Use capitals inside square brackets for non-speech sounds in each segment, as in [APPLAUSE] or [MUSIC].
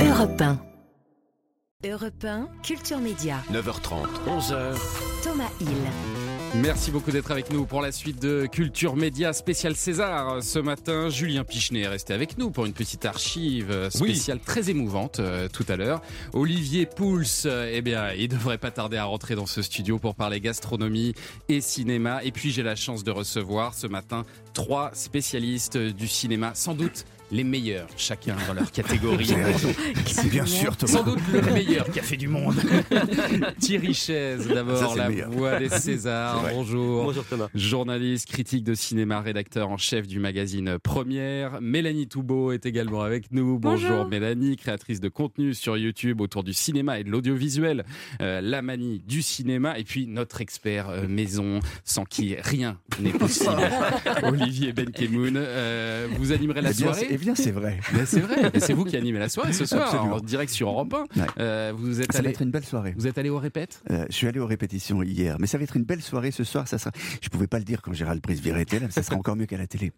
Europe 1. Europe 1, Culture Média. 9h30, 11h. Thomas Hill. Merci beaucoup d'être avec nous pour la suite de Culture Média spécial César. Ce matin, Julien Pichenet est resté avec nous pour une petite archive spéciale très émouvante euh, tout à l'heure. Olivier Pouls, euh, eh bien, il devrait pas tarder à rentrer dans ce studio pour parler gastronomie et cinéma. Et puis, j'ai la chance de recevoir ce matin trois spécialistes du cinéma, sans doute les meilleurs, chacun dans leur catégorie. C'est [LAUGHS] bien sûr, Thomas. Sans doute le [LAUGHS] meilleur café du monde. [LAUGHS] Thierry Chaise, d'abord, la voix des Césars. Bonjour. Bonjour Thomas. Journaliste, critique de cinéma, rédacteur en chef du magazine Première. Mélanie Toubeau est également avec nous. Bonjour, Bonjour. Mélanie, créatrice de contenu sur YouTube autour du cinéma et de l'audiovisuel. Euh, la manie du cinéma. Et puis notre expert euh, maison, sans qui rien n'est possible. Olivier Benkemoun. Euh, vous animerez la Eh soirée? Bien, c'est vrai. c'est vrai, et c'est vous qui animez la soirée ce soir, Absolument. en direct sur Europe 1. Ouais. Euh, vous êtes Ça va être une belle soirée. vous êtes allé au répète Euh, je suis allé aux répétitions hier, mais ça va être une belle soirée ce soir. Ça sera. Je pouvais pas le dire quand Gérald Brice-Viret était là, mais ça sera encore mieux qu'à la télé.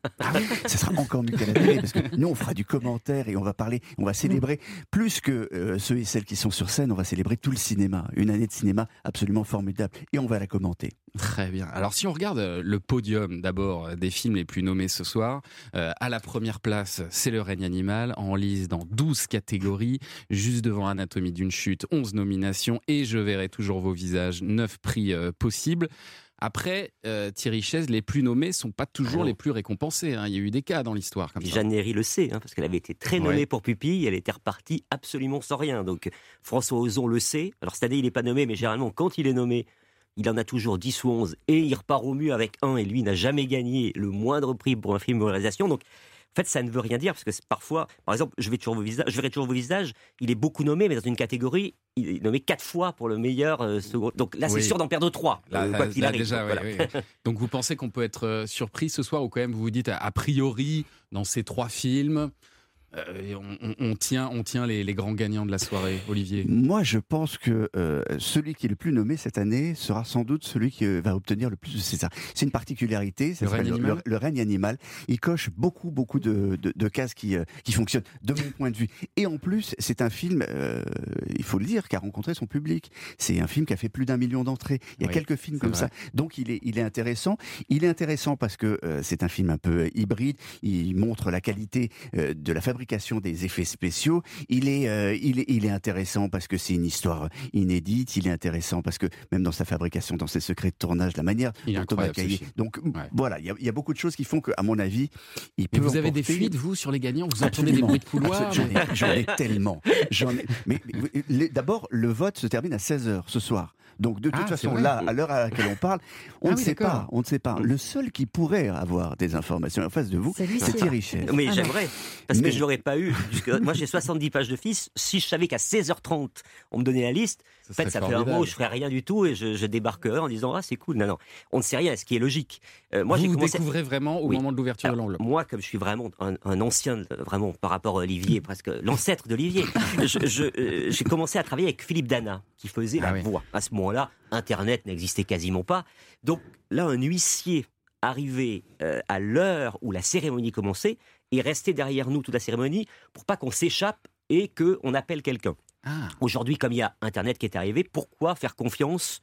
ça sera encore mieux qu'à la télé parce que nous on fera du commentaire et on va parler, on va célébrer plus que euh, ceux et celles qui sont sur scène. On va célébrer tout le cinéma, une année de cinéma absolument formidable et on va la commenter. Très bien. Alors si on regarde euh, le podium d'abord des films les plus nommés ce soir, euh, à la première place, c'est Le règne animal, en liste dans 12 catégories, juste devant Anatomie d'une chute, 11 nominations, et Je verrai toujours vos visages, 9 prix euh, possibles. Après, euh, Thierry Chaise, les plus nommés sont pas toujours Ah les plus récompensés. hein. Il y a eu des cas dans l'histoire comme Puis ça. Jeanne Herry le sait, hein, parce qu'elle avait été très nommée Ouais. pour Pupille, elle était repartie absolument sans rien. Donc François Ozon le sait. Alors cette année, il n'est pas nommé, mais généralement, quand il est nommé, il en a toujours 10 ou 11, et il repart au mieux avec un, et lui n'a jamais gagné le moindre prix pour un film de réalisation. Donc en fait, ça ne veut rien dire, parce que parfois, par exemple, je, vais toujours vos visages, je verrai toujours vos visages, il est beaucoup nommé, mais dans une catégorie, il est nommé 4 fois pour le meilleur euh, second. Donc là, c'est Oui. sûr d'en perdre 3, Là, quoi là, qu'il là, arrive. déjà, Donc, oui, voilà. oui. [LAUGHS] Donc vous pensez qu'on peut être euh, surpris ce soir ou quand même vous vous dites a- a priori dans ces trois films euh, on, on- on tient, on tient les, les grands gagnants de la soirée, Olivier. Moi, je pense que euh, celui qui est le plus nommé cette année sera sans doute celui qui euh, va obtenir le plus de César. C'est une particularité. ça Le règne animal le, le règne animal. Il coche beaucoup, beaucoup de, de, de cases qui, euh, qui fonctionnent de mon point de vue. Et en plus, c'est un film, euh, il faut le dire, qui a rencontré son public. C'est un film qui a fait plus d'un million d'entrées. Il y a Oui, quelques films comme vrai. ça. Donc, il est, il est intéressant. Il est intéressant parce que c'est un film un peu hybride. Il montre la qualité de la fabrication des effets spéciaux. Il est, euh, il est, il est intéressant parce que c'est une histoire inédite. Il est intéressant parce que même dans sa fabrication, dans ses secrets de tournage, la manière Il dont Thomas Caillé. Donc Ouais. voilà, il y, a, il y a beaucoup de choses qui font que, à mon avis, il Mais peut. vous avez des fuites, vous, sur les gagnants? Vous entendez des bruits de couloir. J'en ai, tellement. J'en ai- Mais, mais, d'abord, le vote se termine à 16h ce soir. Donc de toute Ah, façon, là, à l'heure à laquelle on parle, on Ah ne oui, sait pas. On ne sait pas. Le seul qui pourrait avoir des informations en face de vous, C'est Thierry Chaise. Mais Ah j'aimerais, parce Mais- que je l'aurais pas eu. jusque- Moi, j'ai 70 pages de fils. Si je savais qu'à 16h30, on me donnait la liste, en fait, ça fait un mois où je ferais rien du tout et je, je débarquerais en disant Ah, c'est cool. Non, non, on ne sait rien, ce qui est logique. Euh, moi, vous vous commencé. découvrez vraiment au Oui. moment de l'ouverture de l'enveloppe. moi, comme je suis vraiment un, un ancien, vraiment par rapport à Olivier, [LAUGHS] presque l'ancêtre d'Olivier, euh, j'ai commencé à travailler avec Philippe Dana, qui faisait Ah la oui. voix. À ce moment-là, Internet n'existait quasiment pas. Donc là, un huissier arrivé euh, à l'heure où la cérémonie commençait et restait derrière nous toute la cérémonie pour pas qu'on s'échappe et qu'on appelle quelqu'un. Ah, Aujourd'hui, comme il y a Internet qui est arrivé, pourquoi faire confiance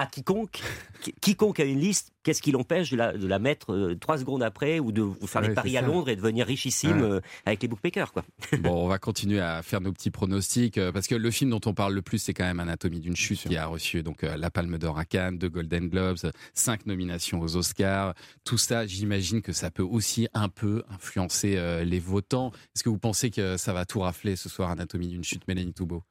à quiconque Qui- Quiconque a une liste, qu'est-ce qui l'empêche de la, de la mettre euh, trois secondes après ou de vous faire Ouais, des paris c'est à. Londres et devenir richissime Ouais. euh, avec les bookmakers quoi. [LAUGHS] bon, on va continuer à faire nos petits pronostics euh, parce que le film dont on parle le plus, c'est quand même Anatomie d'une chute qui a reçu donc la Palme d'Or à Cannes, deux Golden Globes, cinq nominations aux Oscars. Tout ça, j'imagine que ça peut aussi un peu influencer les votants. Est-ce que vous pensez que ça va tout rafler ce soir, Anatomie d'une chute, Mélanie Toubeau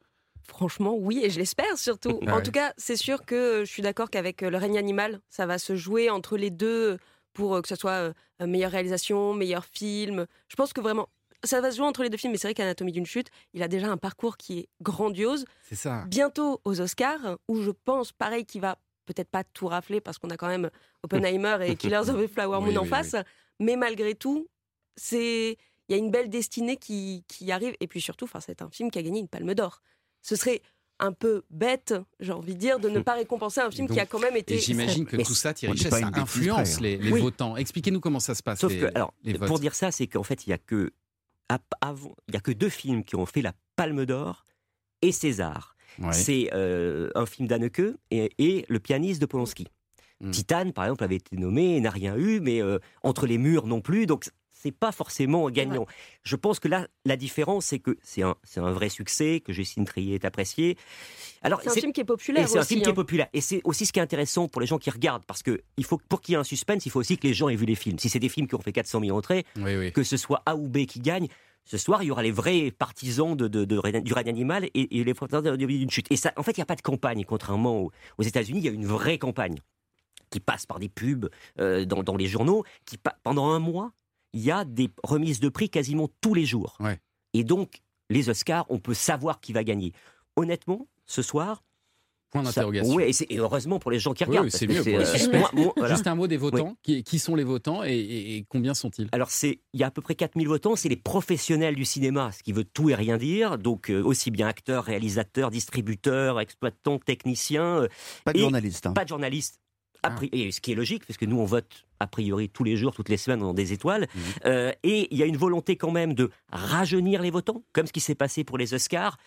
Franchement, oui, et je l'espère surtout. [LAUGHS] Ah en ouais. tout cas, c'est sûr que euh, je suis d'accord qu'avec euh, le règne animal, ça va se jouer entre les deux pour euh, que ce soit meilleure réalisation, meilleur film. Je pense que vraiment, ça va se jouer entre les deux films, mais c'est vrai qu'Anatomie d'une chute, il a déjà un parcours qui est grandiose. C'est ça. Bientôt aux Oscars, où je pense, pareil, qu'il va peut-être pas tout rafler parce qu'on a quand même Oppenheimer et [LAUGHS] Killers of the Flower Moon Oui, en oui, face. Mais malgré tout, c'est il y a une belle destinée qui, qui arrive. Et puis surtout, enfin, c'est un film qui a gagné une Palme d'Or. Ce serait un peu bête, j'ai envie de dire, de ne [LAUGHS] pas récompenser un film Donc, qui a quand même été. Et j'imagine que Mais tout ça, Thierry pas ça influence près, les, les Oui. votants. Expliquez-nous comment ça se passe. Sauf les- que alors les votes. pour dire ça, c'est qu'en fait il y a que il y a que deux films qui ont fait la Palme d'Or et César. Ouais. C'est euh, un film d'Anneke et, et le pianiste de Polanski. Mm. Titane, par exemple, avait été nommé et n'a rien eu, mais euh, Entre les murs non plus. Donc, c'est pas forcément gagnant. Je pense que là, la différence, c'est que c'est un, c'est un vrai succès, que Justine Trier est appréciée. Alors, C'est un film qui est et populaire c'est un film qui est hein. populaire. Et c'est aussi ce qui est intéressant pour les gens qui regardent, parce que il faut, pour qu'il y ait un suspense, il faut aussi que les gens aient vu les films. Si c'est des films qui ont fait 400 000 entrées, Oui, oui. que ce soit A ou B qui gagne, ce soir, il y aura les vrais partisans de, de- de règne- du règne animal et, et les partisans de- d'une chute. Et ça, en fait, il n'y a pas de campagne, contrairement aux, aux États-Unis, il y a une vraie campagne qui passe par des pubs euh, dans, dans les journaux, qui pa- pendant un mois, il y a des remises de prix quasiment tous les jours. Ouais. Et donc, les Oscars, on peut savoir qui va gagner. Honnêtement, ce soir, Point d'interrogation. ouais, et, heureusement pour les gens qui Oui, regardent. oui, c'est mieux pour euh, moi- voilà. Juste un mot des votants. Qui, qui sont les votants et, et- et combien sont-ils? Alors, il y a à peu près 4000 votants, c'est les professionnels du cinéma, ce qui veut tout et rien dire. Donc, euh, aussi bien acteurs, réalisateurs, distributeurs, exploitants, techniciens, euh, Pas de hein. pas de journalistes. Ah. pri- et ce qui est logique, parce que nous, on vote a priori tous les jours, toutes les semaines, dans des étoiles. Mhm. Euh, et il y a une volonté quand même de rajeunir les votants, comme ce qui s'est passé pour les Oscars,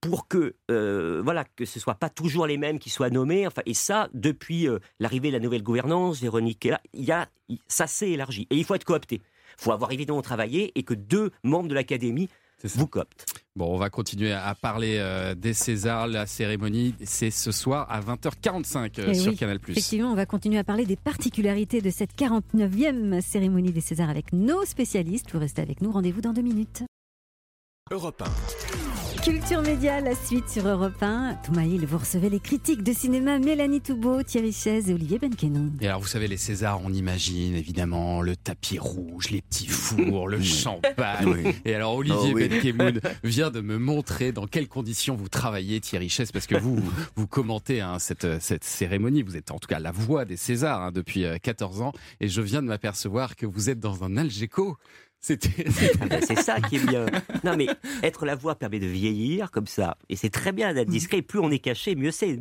pour que euh, voilà que ce soit pas toujours les mêmes qui soient nommés. Enfin, et ça, depuis euh, l'arrivée de la nouvelle gouvernance, Véronique là, il y a, ça s'est élargi. Et il faut être coopté. Il faut avoir évidemment travaillé et que deux membres de l'Académie. Vous cooptent. Bon, on va continuer à parler euh, des Césars. La cérémonie, c'est ce soir à 20h45 euh, Eh sur oui, Canal+. Effectivement, on va continuer à parler des particularités de cette 49e cérémonie des Césars avec nos spécialistes. Vous restez avec nous, rendez-vous dans deux minutes. Europe Culture Média, la suite sur Europe 1. Toumaïl, vous recevez les critiques de cinéma Mélanie Toubeau, Thierry Chaise et Olivier Benkenon. Et alors, vous savez, les Césars, on imagine évidemment le tapis rouge, les petits fours, le Oui. champagne. Oui. Et alors, Olivier Oh oui. Benkemoun [LAUGHS] vient de me montrer dans quelles conditions vous travaillez, Thierry Chess, parce que vous, [LAUGHS] vous, commentez hein, cette, cette cérémonie. Vous êtes en tout cas la voix des Césars hein, depuis euh, 14 ans. Et je viens de m'apercevoir que vous êtes dans un Algeco. C'était. Ah ben, c'est ça qui est bien. Non, mais être la voix permet de vieillir comme ça. Et c'est très bien d'être discret. Et plus on est caché, mieux c'est.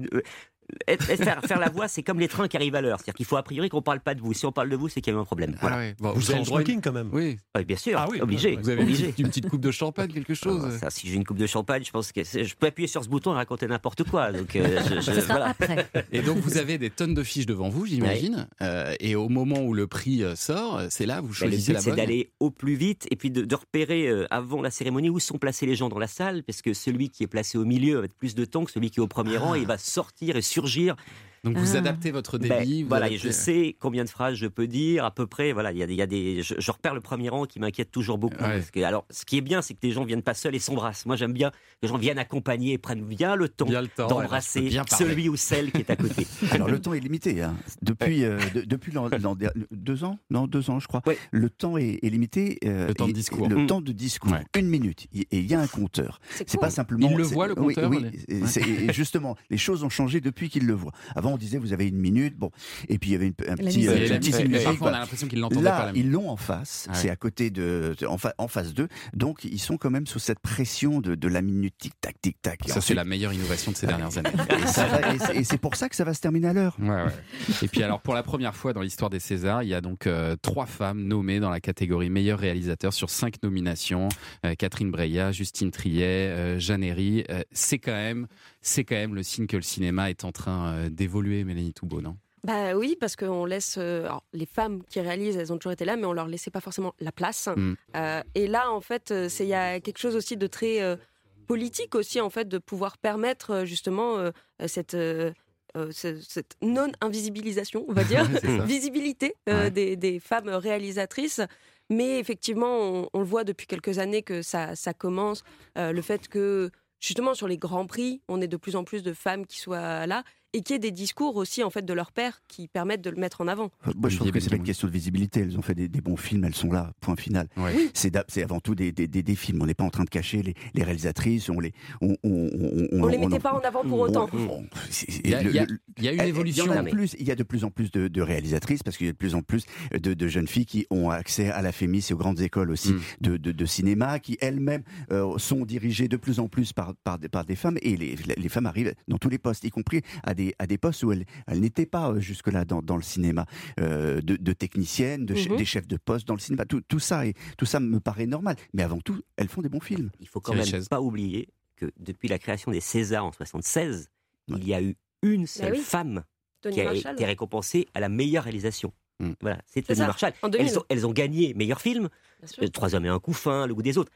Être- faire, faire la voix, c'est comme les trains qui arrivent à l'heure. C'est-à-dire qu'il faut a priori qu'on parle pas de vous. Si on parle de vous, c'est qu'il y a eu un problème. Voilà. Ah. Bon, Vous avez êtes en le droit- quand même. Oui. Ouais, bien sûr, Ah oui, obligé. Vous avez une obligé. petite, une petite coupe de champagne, quelque chose Ah, ça, si j'ai une coupe de champagne, je pense que je peux appuyer sur ce bouton et raconter n'importe quoi. Donc, euh, je- je- Ce sera voilà. après. Et donc vous avez des tonnes de fiches devant vous, j'imagine. Euh, et au moment où le prix euh, sort, c'est là où vous Ben, le choisissez but, la c'est d'aller au plus vite et puis de, de repérer euh, avant la cérémonie où sont placés les gens dans la salle, parce que celui qui est placé au milieu va être plus de temps que celui qui est au premier rang et il va sortir et surgir. Donc vous Ah. adaptez votre Ben, débit. voilà, et je sais combien de phrases je peux dire à peu près. Voilà, il y a, des- il y a des, je, je repère le premier rang qui m'inquiète toujours beaucoup. Ouais. parce que- alors, ce qui est bien, c'est que les gens viennent pas seuls et s'embrassent. Moi, j'aime bien que les gens viennent accompagner et prennent bien le temps d'embrasser celui ou celle qui est à côté. [LAUGHS] Alors le temps est limité. hein. Depuis, euh, de- depuis l'an- l'an dernier- deux ans, non deux ans je crois. Ouais. Le temps est, est limité. euh, Le temps de discours. Le Mm. temps de discours. Ouais. Une minute. Et il y a un compteur. C'est cool. pas simplement. Il le c'est- voit, le compteur, Oui. les- c'est- justement, les choses ont changé depuis qu'il le voit. Avant, on disait vous avez une minute. Bon, et puis il y avait une, un petit, euh, une petite musique, on a voilà. l'impression qu'ils l'entendaient pas. Là, la ils l'ont en face, Ouais. c'est à côté de, en, fa- en face d'eux, donc ils sont quand même sous cette pression de, de la minute tic tac tic tac. Ça, c'est la meilleure innovation de ces dernières années. [LAUGHS] Et, c'est- pour ça que ça va se terminer à l'heure. Ouais, ouais. Et puis alors pour la première fois dans l'histoire des Césars, il y a donc euh, trois femmes nommées dans la catégorie meilleur réalisateur sur cinq nominations. Euh, Catherine Breillat, Justine Triet, euh, Jeanne Herry. C'est quand même, c'est quand même le signe que le cinéma est en train euh, d'évoluer, Mélanie Toubeau, non? Bah oui, parce qu'on laisse. euh, alors, les femmes qui réalisent, elles ont toujours été là, mais on leur laissait pas forcément la place. Mm. Euh, et là, en fait, c'est il y a quelque chose aussi de très euh, politique aussi, en fait, de pouvoir permettre justement cette. ce- cette non-invisibilisation, on va dire, [LAUGHS] visibilité Ouais. des, des femmes réalisatrices. Mais effectivement, on, on le voit depuis quelques années que ça, ça commence. Le fait que, justement, sur les grands prix, on ait de plus en plus de femmes qui soient là et qu'il y ait des discours aussi, en fait, de leur père qui permettent de le mettre en avant. Moi, je trouve que c'est pas une question de visibilité. Elles ont fait des, des bons films, elles sont là, point final. Ouais. C'est avant tout des, des, des- des films. On n'est pas en train de cacher les, les réalisatrices. On les, on, on, On les mettait pas en avant pour on- autant. on- Il y a, y a- y a une évolution. Il y, en a de mais- plus, il y a de plus en plus de, de réalisatrices parce qu'il y a de plus en plus de, de jeunes filles qui ont accès à la FEMIS et aux grandes écoles aussi Mm. de, de- de cinéma, qui elles-mêmes euh, sont dirigées de plus en plus par, par, des- par des femmes et les, les femmes arrivent dans tous les postes, y compris à des des, à des postes où elle, elle n'était pas euh, jusque-là dans, dans le cinéma, euh, de, de technicienne, de, che- Mhm. des chefs de poste dans le cinéma. Tout, tout ça et tout ça me paraît normal. Mais avant tout, elles font des bons films. Il faut quand même Chaise. pas oublier que depuis la création des Césars en 76, Ouais. il y a eu une seule oui. femme Tony qui a Marshall. été récompensée à la meilleure réalisation. Mm. Voilà, c'est Tony ça, Marshall. En 2000. Elles ont, elles ont gagné meilleur film, Trois hommes et un couffin, Le goût des autres.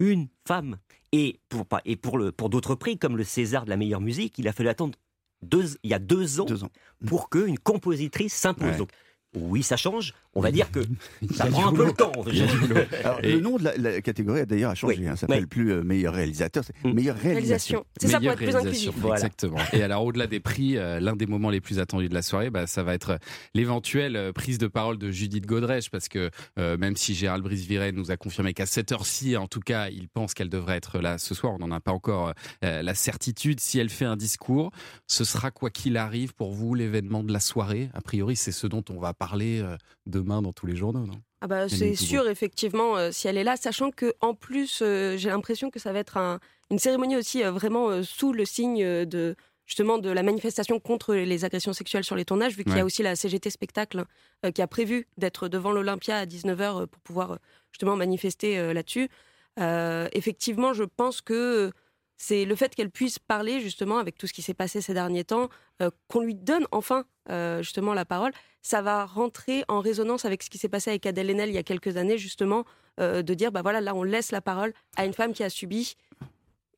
Une femme. Et pour, pas- et pour, le, pour d'autres prix, comme le César de la meilleure musique, il a fallu attendre deux, il y a deux ans Deux ans. pour qu'une compositrice s'impose. Ouais. Donc, oui, ça change. On va dire que [LAUGHS] ça a prend un peu le temps. [LAUGHS] Alors, Et- Le nom de la, la catégorie a d'ailleurs changé. Oui. hein. ça s'appelle Oui. plus euh, meilleur réalisateur, c'est Mm. meilleure réalisation. Réalisation. C'est ça pour Meilleure être plus réalisation, inclusif. Voilà. Exactement. Et alors, au-delà des prix, euh, l'un des moments les plus attendus de la soirée, bah, ça va être euh, l'éventuelle prise de parole de Judith Godrèche, parce que euh, même si Gérald Brice-Viret nous a confirmé qu'à cette heure-ci, en tout cas, il pense qu'elle devrait être là ce soir, on n'en a pas encore euh, la certitude. Si elle fait un discours, ce sera quoi qu'il arrive pour vous l'événement de la soirée? A priori, c'est ce dont on va parler euh, demain dans tous les journaux, non? Ah bah, c'est sûr, effectivement, euh, si elle est là, sachant que en plus, euh, j'ai l'impression que ça va être un- une cérémonie aussi euh, vraiment sous le signe de justement de la manifestation contre les agressions sexuelles sur les tournages, vu qu'il y a aussi la CGT spectacle qui a prévu d'être devant l'Olympia à 19h pour pouvoir justement manifester là-dessus. Effectivement, je pense que c'est le fait qu'elle puisse parler justement avec tout ce qui s'est passé ces derniers temps, euh, qu'on lui donne enfin euh, justement la parole, ça va rentrer en résonance avec ce qui s'est passé avec Adèle Haenel il y a quelques années justement, euh, de dire bah voilà là on laisse la parole à une femme qui a subi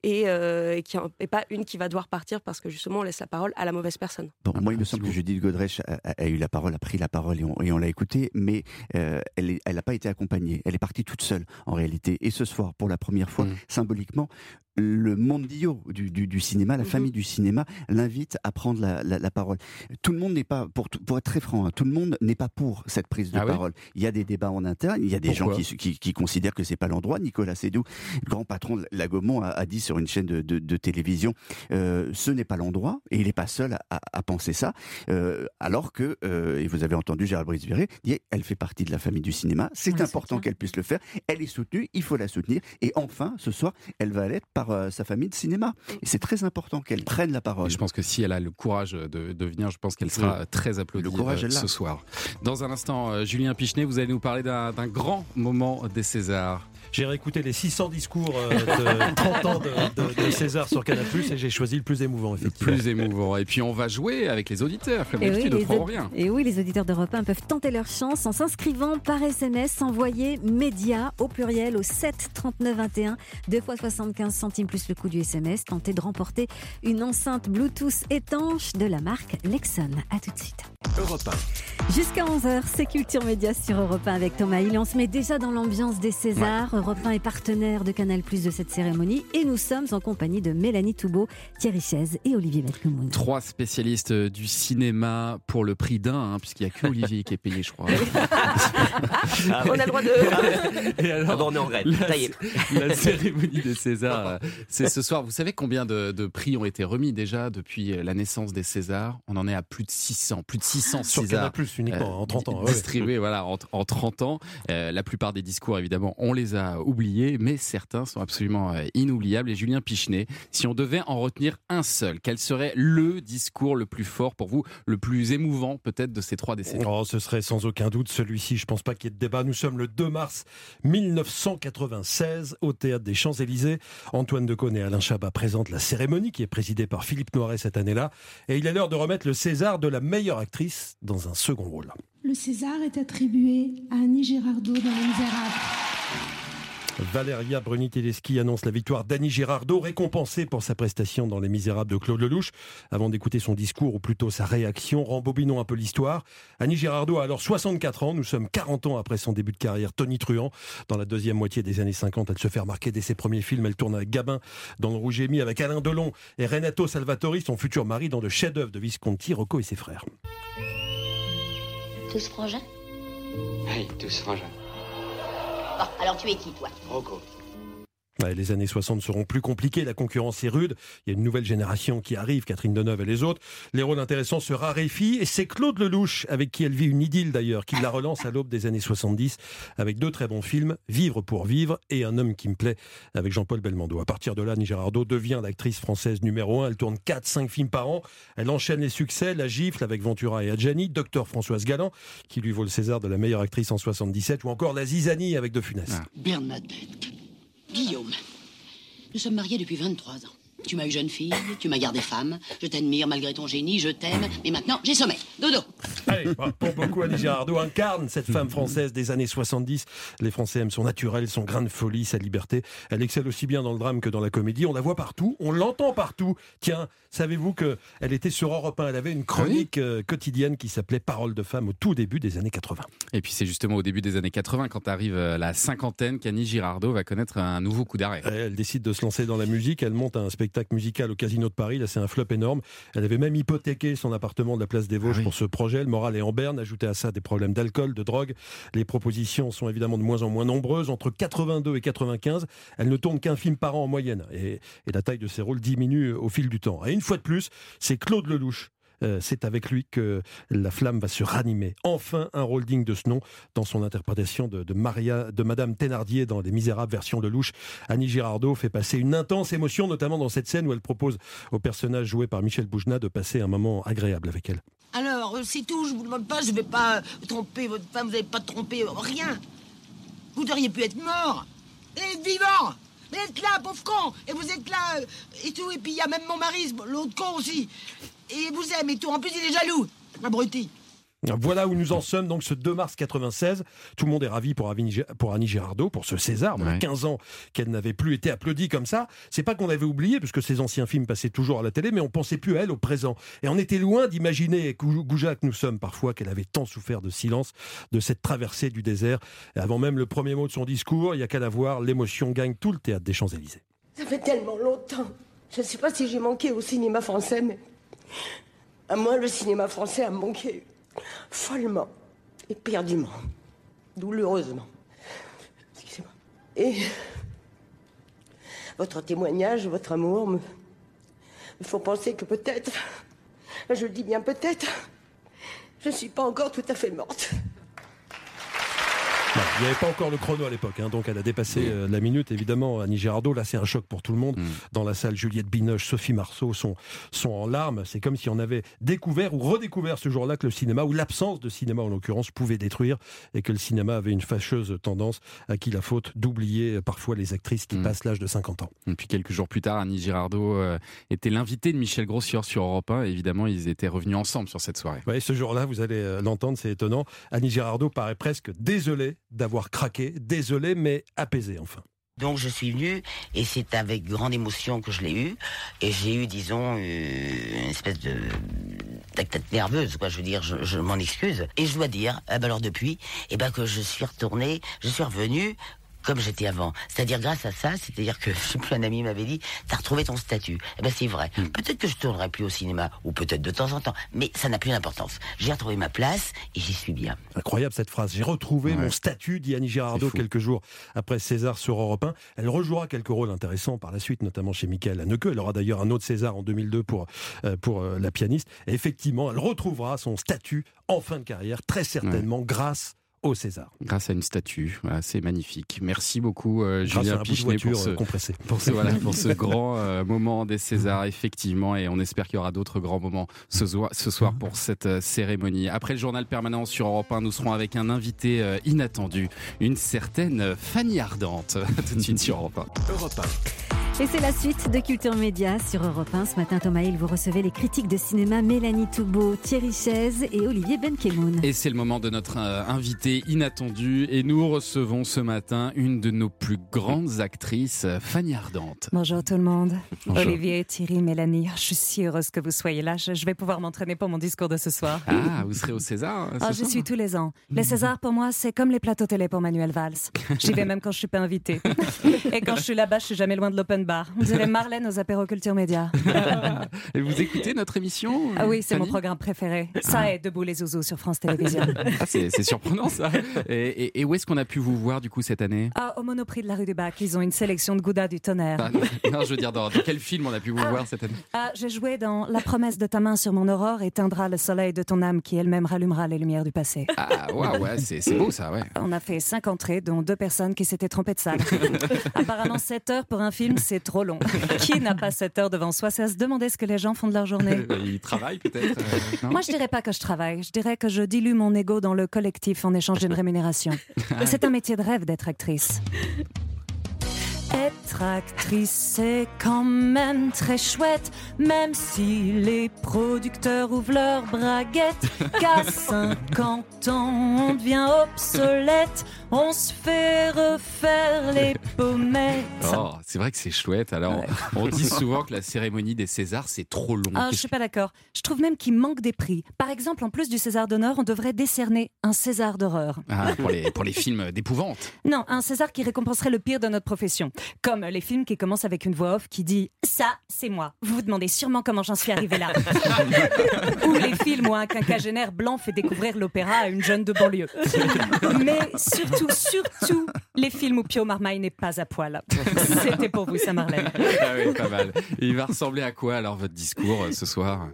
et, euh, et qui et pas une qui va devoir partir parce que justement on laisse la parole à la mauvaise personne. Bon, moi, il me semble que Judith Godrèche a, a- a eu la parole, a pris la parole et on, l'a écoutée, mais euh, elle n'a pas été accompagnée. Elle est partie toute seule, en réalité. Et ce soir, pour la première fois, Mm. symboliquement, le mondio du, du, du cinéma, la Mhm. famille du cinéma, l'invite à prendre la, la- la parole. Tout le monde n'est pas, pour, pour être très franc, hein, tout le monde n'est pas pour cette prise de Ah oui parole. Il y a des débats en interne, il y a des gens qui, qui, qui considèrent que c'est pas l'endroit. Nicolas Sédou, grand patron de la Gaumont, a, a dit sur une chaîne de, de- de télévision, euh, ce n'est pas l'endroit, et il n'est pas seul à, penser ça. Euh, alors que, euh, et vous avez entendu Gérald dire elle fait partie de la famille du cinéma, c'est important qu'elle puisse le faire, elle est soutenue, il faut la soutenir, et enfin, ce soir, elle va l'être par euh, sa famille de cinéma. Et c'est très important qu'elle prenne la Et parole. je pense que si elle a le courage de, de venir, je pense qu'elle sera très applaudie Le courage, euh, ce soir. Dans un instant, euh, Julien Pichenet, vous allez nous parler d'un grand moment des Césars. J'ai réécouté les 600 discours euh, de [LAUGHS] 30 ans de, de- de César sur Canal+, et j'ai choisi le plus émouvant, Le effectivement. plus émouvant. Et puis on va jouer avec les auditeurs, comme oui, rien. Et oui, les auditeurs d'Europe 1 peuvent tenter leur chance en s'inscrivant par SMS, envoyer média au pluriel au 7 39 21, 2 fois 75 centimes plus le coût du SMS. Tentez de remporter une enceinte Bluetooth étanche de la marque Lexon. À tout de suite. Europe Jusqu'à 11h, c'est Culture Média sur Europe 1 avec Thomas Hill. On se met déjà dans l'ambiance des Césars. Europe 1 est partenaire de Canal Plus de cette cérémonie et nous sommes en compagnie de Mélanie Toubeau, Thierry Chaise et Olivier Metkemoun. Trois spécialistes du cinéma pour le prix d'un, hein, puisqu'il n'y a que Olivier qui est payé, je crois. Ah, [LAUGHS] On a le droit de. Et alors, Ah bon, on est en grève. La, Ça y est. la cérémonie des Césars, euh, c'est ce soir. Vous savez combien de, de prix ont été remis déjà depuis euh, la naissance des Césars? On en est à plus de 600, plus de 600 Sur Césars. Canal+, uniquement, euh, en 30 ans. ouais, distribués voilà, en, en 30 ans. Euh, la plupart des discours, évidemment, on les a oubliés, mais certains sont absolument euh, inoubliables. Et Julien Pichenet, si on devait en retenir un seul, quel serait le discours le plus fort pour vous, le plus émouvant peut-être de ces trois décennies? Oh, ce serait sans aucun doute celui-ci. Je pense pas qu'il y ait de débat. Nous sommes le 2 mars 1996 au théâtre des Champs-Élysées. Antoine Decaune et Alain Chabat présentent la cérémonie qui est présidée par Philippe Noiret cette année-là. Et il est l'heure de remettre le César de la meilleure actrice dans un second rôle. Le César est attribué à Annie Girardot dans Les Misérables. Valéria Bruni-Tedeschi annonce la victoire d'Annie Girardot, récompensée pour sa prestation dans Les Misérables de Claude Lelouch. Avant d'écouter son discours, ou plutôt sa réaction, rembobinons un peu l'histoire. Annie Girardot a alors 64 ans, nous sommes 40 ans après son début de carrière Tony Truant. Dans la deuxième moitié des années 50, elle se fait remarquer dès ses premiers films. Elle tourne avec Gabin dans Le Rouge et Mi, avec Alain Delon et Renato Salvatori, son futur mari, dans le chef-d'œuvre de Visconti, Rocco et ses frères. Tous frangins? Oui, tous frangins. Alors tu es qui, toi? Rocco. Les années 60 seront plus compliquées, la concurrence est rude, il y a une nouvelle génération qui arrive, Catherine Deneuve et les autres. Les rôles intéressants se raréfient et c'est Claude Lelouch, avec qui elle vit une idylle d'ailleurs, qui la relance à l'aube des années 70 avec deux très bons films, Vivre pour vivre et Un homme qui me plaît avec Jean-Paul Belmondo. À partir de là, Annie Girardot devient l'actrice française numéro 1, elle tourne 4-5 films par an, elle enchaîne les succès, La gifle avec Ventura et Adjani, Docteur Françoise Galland qui lui vaut le César de la meilleure actrice en 77 ou encore La Zizanie avec De Funès. Ah. Bernadette Guillaume, nous sommes mariés depuis 23 ans. Tu m'as eu jeune fille, tu m'as gardé femme, je t'admire malgré ton génie, je t'aime, mais maintenant j'ai sommeil. Dodo Allez, pour beaucoup, Annie Girardot incarne cette femme française des années 70. Les Français aiment son naturel, son grain de folie, sa liberté. Elle excelle aussi bien dans le drame que dans la comédie. On la voit partout, on l'entend partout. Tiens, savez-vous qu'elle était sur Europe 1 Elle avait une chronique euh, quotidienne qui s'appelait Parole de femme au tout début des années 80. Et puis c'est justement au début des années 80, quand arrive euh, la cinquantaine, qu'Annie Girardot va connaître un nouveau coup d'arrêt. Elle décide de se lancer dans la musique. Elle monte un spectacle musical au Casino de Paris. Là, c'est un flop énorme. Elle avait même hypothéqué son appartement de la place des Vosges ah pour ce projet. Le moral est en berne. Ajouté à ça des problèmes d'alcool, de drogue. Les propositions sont évidemment de moins en moins nombreuses. Entre 82 et 95, elle ne tourne qu'un film par an en moyenne. Et, la taille de ses rôles diminue au fil du temps. Et une fois de plus, c'est Claude Lelouch euh, c'est avec lui que la flamme va se ranimer. Enfin, un digne de ce nom dans son interprétation de, Maria, de Madame Thénardier dans Les Misérables version Lelouch. Annie Girardot fait passer une intense émotion, notamment dans cette scène où elle propose au personnage joué par Michel Boujna de passer un moment agréable avec elle. Alors, euh, c'est tout, je vous demande pas, je vais pas tromper votre femme, vous n'avez pas trompé, euh, rien. Vous auriez pu être mort et être vivant. Mais êtes là, pauvre con Et vous êtes là, et tout, et puis il y a même mon mari, l'autre con aussi et vous aime et tout. En plus, il est jaloux. Abruti. Voilà où nous en sommes, donc ce 2 mars 96. Tout le monde est ravi pour, pour Annie Girardot, pour ce César. Il y a 15 ans qu'elle n'avait plus été applaudie comme ça. C'est pas qu'on avait oublié, puisque ses anciens films passaient toujours à la télé, mais on pensait plus à elle au présent. Et on était loin d'imaginer, Gouja que nous sommes parfois, qu'elle avait tant souffert de silence, de cette traversée du désert. Et avant même le premier mot de son discours, il y a qu'à la voir, l'émotion gagne tout le théâtre des Champs-Élysées. Ça fait tellement longtemps. Je ne sais pas si j'ai manqué au cinéma français, mais à moi, le cinéma français a manqué follement, éperdument, douloureusement. Excusez-moi. Et votre témoignage, votre amour me font penser que peut-être, je le dis bien peut-être, je ne suis pas encore tout à fait morte. Il n'y avait pas encore le chrono à l'époque, hein, donc elle a dépassé euh, la minute. Évidemment, Annie Girardot, là c'est un choc pour tout le monde. Mm. Dans la salle, Juliette Binoche, Sophie Marceau sont, sont en larmes. C'est comme si on avait découvert ou redécouvert ce jour-là que le cinéma, ou l'absence de cinéma en l'occurrence, pouvait détruire et que le cinéma avait une fâcheuse tendance à qui la faute d'oublier euh, parfois les actrices qui mm. passent l'âge de 50 ans. Et puis quelques jours plus tard, Annie Girardot euh, était l'invité de Michel Grossior sur Europe 1. évidemment, ils étaient revenus ensemble sur cette soirée. Oui, ce jour-là, vous allez l'entendre, c'est étonnant. Annie Girardot paraît presque désolée d'avoir craqué. Désolé mais apaisé enfin. Donc je suis venu et c'est avec grande émotion que je l'ai eu. Et j'ai eu disons euh, une espèce de tête nerveuse quoi je veux dire je, m'en excuse. Et je dois dire eh ben alors depuis eh ben que je suis retourné je suis revenu comme j'étais avant. C'est-à-dire grâce à ça, c'est-à-dire que [LAUGHS] je sais plus un ami m'avait dit, t'as retrouvé ton statut. Eh ben c'est vrai. Hmm. Peut-être que je tournerai plus au cinéma ou peut-être de temps en temps, mais ça n'a plus d'importance. J'ai retrouvé ma place et j'y suis bien. Incroyable cette phrase. J'ai retrouvé mon statut, dit Annie Girardot quelques jours après César sur Europe 1. Elle rejouera quelques rôles intéressants par la suite, notamment chez Michael Haneke. Elle aura d'ailleurs un autre César en 2002 pour euh, pour euh, la pianiste. Et effectivement, elle retrouvera son statut en fin de carrière, très certainement grâce au César. Grâce à une statue, c'est magnifique. Merci beaucoup euh, Julien Pichenet pour ce, euh, pour ce, voilà, pour ce [LAUGHS] grand euh, moment des Césars, effectivement, et on espère qu'il y aura d'autres grands moments ce, ce soir pour cette cérémonie. Après le journal permanent sur Europe 1, nous serons avec un invité inattendu, une certaine Fanny Ardente, [LAUGHS] tout de suite sur Europe 1. Europe 1. Et c'est la suite de Culture Média sur Europe 1. Ce matin, Thomas Hill, vous recevez les critiques de cinéma Mélanie Toubeau, Thierry Chaise et Olivier Benkemoun. Et c'est le moment de notre euh, invité inattendu. Et nous recevons ce matin une de nos plus grandes actrices, Fanny Ardente. Bonjour tout le monde. Olivier, Thierry, Mélanie, je suis si heureuse que vous soyez là. Je vais pouvoir m'entraîner pour mon discours de ce soir. Ah, vous serez au César ah, Je suis tous les ans. Les Césars, pour moi, c'est comme les plateaux télé pour Manuel Valls. J'y vais [LAUGHS] même quand je suis pas invitée. et quand je suis là-bas, je suis jamais loin de l'open bar. On dirait [LAUGHS] Marlène aux apéros culture média. [LAUGHS] Et vous écoutez notre émission Ah oui, c'est mon programme préféré. Ça est Debout les zouzous sur France Télévisions. Ah, c'est surprenant ça. Et, et- et où est-ce qu'on a pu vous voir du coup cette année? Ah, au Monoprix de la rue du Bac, ils ont une sélection de Gouda du tonnerre. Ah, Non, je veux dire, dans, dans quel film on a pu vous voir cette année? Ah, j'ai joué dans La promesse de ta main sur mon aurore éteindra le soleil de ton âme qui elle-même rallumera les lumières du passé. Ah, waouh, ouais, c'est c'est beau ça, ouais. On a fait cinq entrées, dont deux personnes qui s'étaient trompées de salle. [LAUGHS] Apparemment, 7 heures pour un film, c'est trop long. [LAUGHS] Qui n'a pas 7 heures devant soi? C'est à se demander ce que les gens font de leur journée. [LAUGHS] Il travaille peut-être euh, Moi, je dirais pas que je travaille. Je dirais que je dilue mon ego dans le collectif en échange d'une rémunération. [LAUGHS] C'est un métier de rêve d'être actrice. Être actrice, c'est quand même très chouette, même si les producteurs ouvrent leurs braguettes. [LAUGHS] Qu'à 50 ans, on devient obsolète, on se fait refaire les pommettes. Oh, c'est vrai que c'est chouette. Alors, on dit souvent que la cérémonie des Césars, c'est trop long. Ah, je suis pas d'accord. Je trouve même qu'il manque des prix. Par exemple, en plus du César d'honneur, on devrait décerner un César d'horreur. Ah, pour, les, pour les films [LAUGHS] d'épouvante. Non, un César qui récompenserait le pire de notre profession. Comme les films qui commencent avec une voix off qui dit Ça, c'est moi. Vous vous demandez sûrement comment j'en suis arrivé là. [LAUGHS] Ou les films où un quinquagénaire blanc fait découvrir l'opéra à une jeune de banlieue. Mais surtout, surtout, les films où Pio Marmaille n'est pas à poil. C'était pour vous, ça, Marlène. Ah oui, pas mal. Et il va ressembler à quoi alors votre discours euh, ce soir?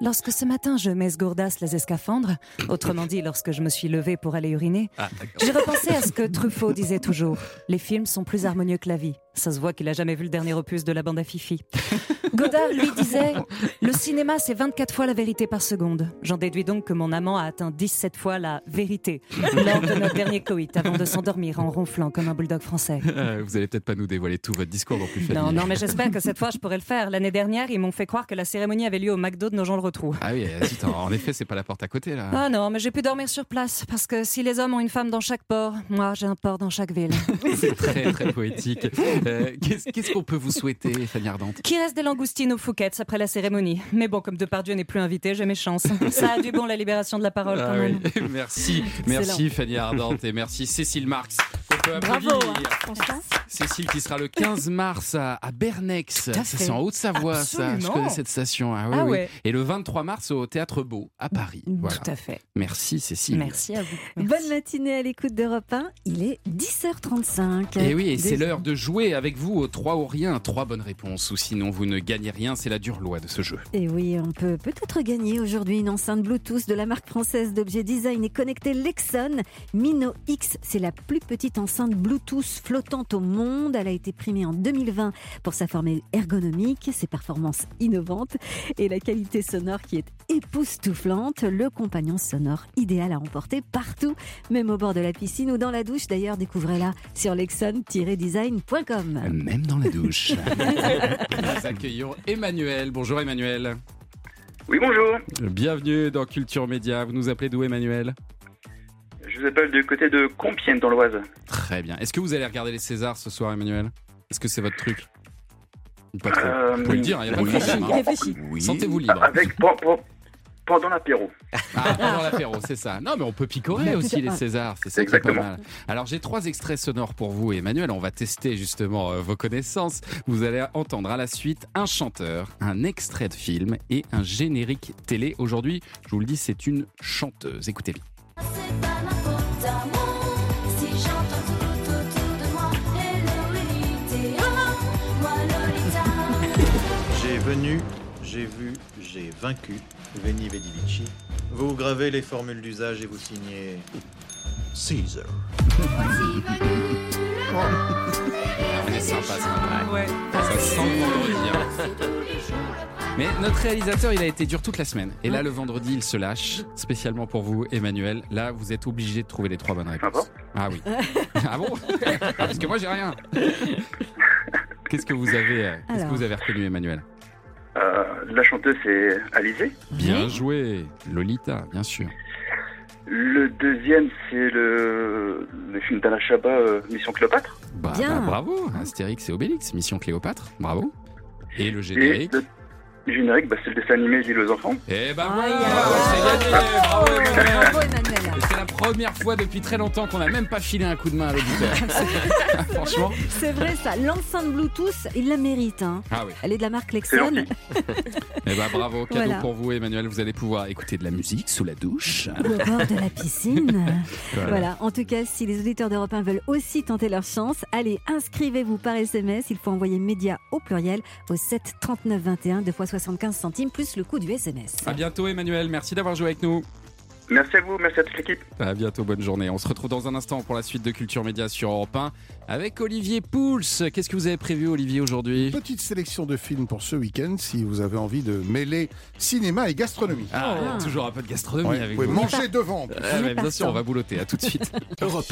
Lorsque ce matin je m'esgourdasse les escaphandres, autrement dit lorsque je me suis levée pour aller uriner, Ah, j'ai repensé à ce que Truffaut disait toujours. Les films sont plus harmonieux que la vie. Ça se voit qu'il a jamais vu le dernier opus de la bande à Fifi. [LAUGHS] Godard, lui, disait Le cinéma, c'est 24 fois la vérité par seconde. J'en déduis donc que mon amant a atteint 17 fois la vérité lors de notre dernier coït avant de s'endormir en ronflant comme un bulldog français. [LAUGHS] Euh, Vous allez peut-être pas nous dévoiler tout votre discours non plus. Non, non, mais j'espère que cette fois je pourrai le faire. L'année dernière, ils m'ont fait croire que la cérémonie avait lieu au McDo de Nogent-le-Rotrou. Ah oui, euh, en effet, c'est pas la porte à côté là. Ah non, mais j'ai pu dormir sur place parce que si les hommes ont une femme dans chaque port, moi j'ai un port dans chaque ville. [LAUGHS] C'est très très poétique. Euh, Qu'est-ce qu'on peut vous souhaiter, Fanny Ardente? Qui reste des langoustines aux Fouquettes après la cérémonie. Mais bon, comme Depardieu n'est plus invité, j'ai mes chances. [LAUGHS] Ça a du bon la libération de la parole quand Ah même. oui. [LAUGHS] Merci, merci Fanny Ardente et merci Cécile Marx. Bravo, hein. Cécile qui sera le 15 mars à, à Bernex. Ça, fait. c'est en Haute-Savoie, ça. Je connais cette station. Ah, oui, Ah oui. Et le 23 mars au Théâtre Beau à Paris. Voilà. Tout à fait. Merci Cécile. Merci à vous. Bonne matinée à l'écoute d'Europe 1. Il est 10h35. Et oui, et c'est l'heure de jouer avec vous au 3 ou rien. Trois bonnes réponses, ou sinon vous ne gagnez rien. C'est la dure loi de ce jeu. Et oui, on peut peut-être gagner aujourd'hui une enceinte Bluetooth de la marque française d'objets design et connectés Lexon. Mino X, c'est la plus petite enceinte Bluetooth flottante au monde. Elle a été primée en 2020 pour sa forme ergonomique, ses performances innovantes et la qualité sonore qui est époustouflante. Le compagnon sonore idéal à emporter partout, même au bord de la piscine ou dans la douche. D'ailleurs, découvrez-la sur lexon-design.com. Même dans la douche. [LAUGHS] Nous accueillons Emmanuel. Bonjour Emmanuel. Oui, bonjour. Bienvenue dans Culture Média. Vous nous appelez d'où Emmanuel? Je vous appelle du côté de Compiègne, dans l'Oise. Très bien. Est-ce que vous allez regarder les Césars ce soir, Emmanuel? Est-ce que c'est votre truc? Ou pas trop? Euh, Vous pouvez le dire, il n'y a pas de oui. problème. hein. Réfléchis. Sentez-vous libre. Avec, pen- pen- pendant l'apéro. Ah, pendant l'apéro, c'est ça. Non, mais on peut picorer [LAUGHS] aussi les Césars, c'est ça qui est pas Exactement. mal. Alors j'ai trois extraits sonores pour vous, Emmanuel. On va tester justement euh, vos connaissances. Vous allez entendre à la suite un chanteur, un extrait de film et un générique télé. Aujourd'hui, je vous le dis, c'est une chanteuse. Écoutez venu, j'ai vu, j'ai vaincu. Veni Vidi Vici. Vous gravez les formules d'usage et vous signez Caesar. On est sympa ce matin. Ça sent le vendredi. hein. Mais notre réalisateur, il a été dur toute la semaine. Et là, le vendredi, il se lâche, spécialement pour vous, Emmanuel. Là, vous êtes obligé de trouver les trois bonnes réponses. Ah oui. [LAUGHS] ah bon? Ah, Parce que moi, j'ai rien. [LAUGHS] Qu'est-ce que vous avez, euh, qu'est-ce que vous avez reconnu, Emmanuel? Euh, la chanteuse, c'est Alizée. Bien joué, Lolita, bien sûr. Le deuxième, c'est le, le film d'Alain Chabat, euh, Mission Cléopâtre. Bah, Bien. bah, bravo, Astérix et Obélix, Mission Cléopâtre, bravo. Et le Et générique le générique, bah, c'est le dessin animé L'île aux enfants. Eh ben Ah, voilà, c'est gagné, bravo. Bravo Emmanuel. Première fois depuis très longtemps qu'on n'a même pas filé un coup de main à l'auditeur. [LAUGHS] [LAUGHS] Franchement. C'est vrai ça, l'enceinte Bluetooth, il la mérite. hein. Ah oui. Elle est de la marque Lexon. [LAUGHS] Eh ben bravo, cadeau Voilà. pour vous Emmanuel, vous allez pouvoir écouter de la musique sous la douche. Ou au bord de la piscine. Voilà. voilà. En tout cas, si les auditeurs d'Europe 1 veulent aussi tenter leur chance, allez, inscrivez-vous par SMS. Il faut envoyer média au pluriel au 7 39 21, 2 fois 75 centimes, plus le coût du SMS. À bientôt Emmanuel, merci d'avoir joué avec nous. Merci à vous, merci à toute l'équipe. À bientôt, bonne journée. On se retrouve dans un instant pour la suite de Culture Média sur Europe 1 avec Olivier Pouls. Qu'est-ce que vous avez prévu Olivier aujourd'hui? Petite sélection de films pour ce week-end si vous avez envie de mêler cinéma et gastronomie. Ah, toujours un peu de gastronomie Ouais, avec vous pouvez vous. manger devant. Ah, bien sûr, on va boulotter. À tout de suite. [LAUGHS] Europe